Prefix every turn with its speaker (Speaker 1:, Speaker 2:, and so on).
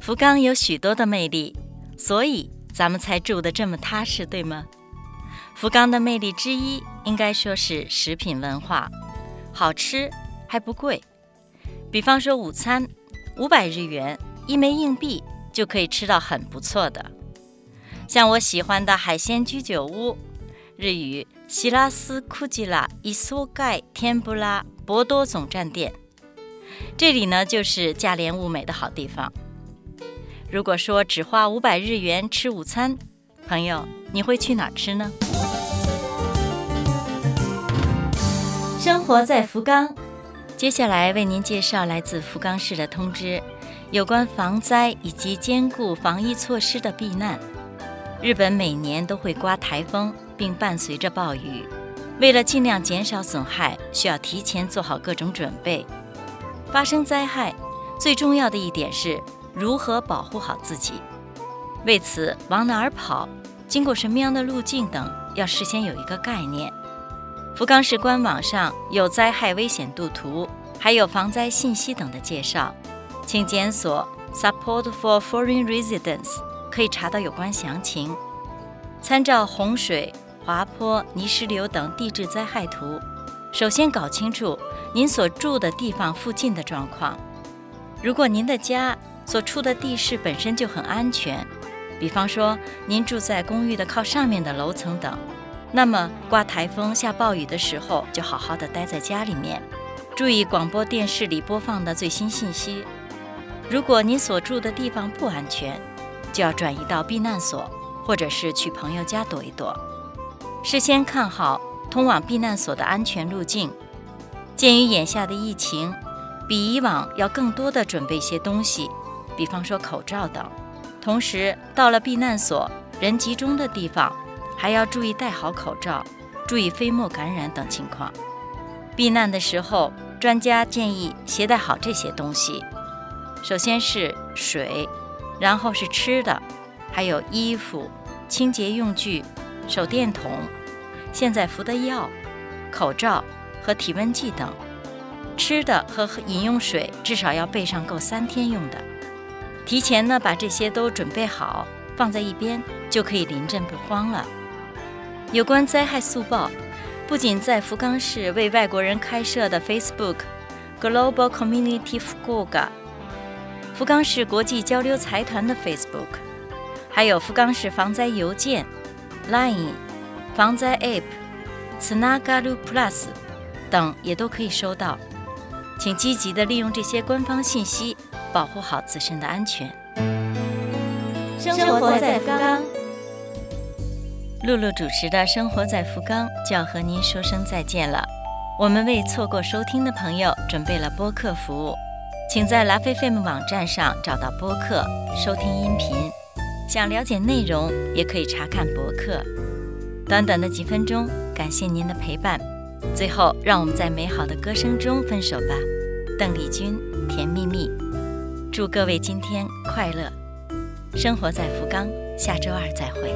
Speaker 1: 福冈有许多的魅力，所以咱们才住得这么踏实，对吗？福冈的魅力之一，应该说是食品文化，好吃还不贵。比方说午餐，五百日元一枚硬币就可以吃到很不错的。像我喜欢的海鲜居酒屋，日语希拉斯库吉拉伊索盖天布拉博多总站店。这里呢，就是价廉物美的好地方。如果说只花五百日元吃午餐，朋友，你会去哪儿吃呢？生活在福冈，接下来为您介绍来自福冈市的通知，有关防灾以及兼顾防疫措施的避难。日本每年都会刮台风，并伴随着暴雨，为了尽量减少损害，需要提前做好各种准备。发生灾害，最重要的一点是如何保护好自己。为此，往哪儿跑，经过什么样的路径等，要事先有一个概念。福冈市官网上有灾害危险度图，还有防灾信息等的介绍，请检索 “Support for Foreign Residents”，可以查到有关详情。参照洪水、滑坡、泥石流等地质灾害图，首先搞清楚。您所住的地方附近的状况，如果您的家所处的地势本身就很安全，比方说您住在公寓的靠上面的楼层等，那么刮台风、下暴雨的时候，就好好的待在家里面，注意广播电视里播放的最新信息。如果您所住的地方不安全，就要转移到避难所，或者是去朋友家躲一躲。事先看好通往避难所的安全路径。鉴于眼下的疫情，比以往要更多的准备一些东西，比方说口罩等。同时，到了避难所人集中的地方，还要注意戴好口罩，注意飞沫感染等情况。避难的时候，专家建议携带好这些东西：首先是水，然后是吃的，还有衣服、清洁用具、手电筒、现在服的药、口罩。和体温计等，吃的和饮用水至少要备上够三天用的。提前呢把这些都准备好，放在一边，就可以临阵不慌了。有关灾害速报，不仅在福冈市为外国人开设的 Facebook Global Community Fukuoka、福冈市国际交流财团的 Facebook，还有福冈市防灾邮件、Line、防灾 App、Tsunagaru Plus。等也都可以收到，请积极的利用这些官方信息，保护好自身的安全。生活在福冈，露露主持的《生活在福冈》就要和您说声再见了。我们为错过收听的朋友准备了播客服务，请在拉菲菲姆网站上找到播客，收听音频。想了解内容，也可以查看博客。短短的几分钟，感谢您的陪伴。最后，让我们在美好的歌声中分手吧。邓丽君，《甜蜜蜜》。祝各位今天快乐，生活在福冈。下周二再会。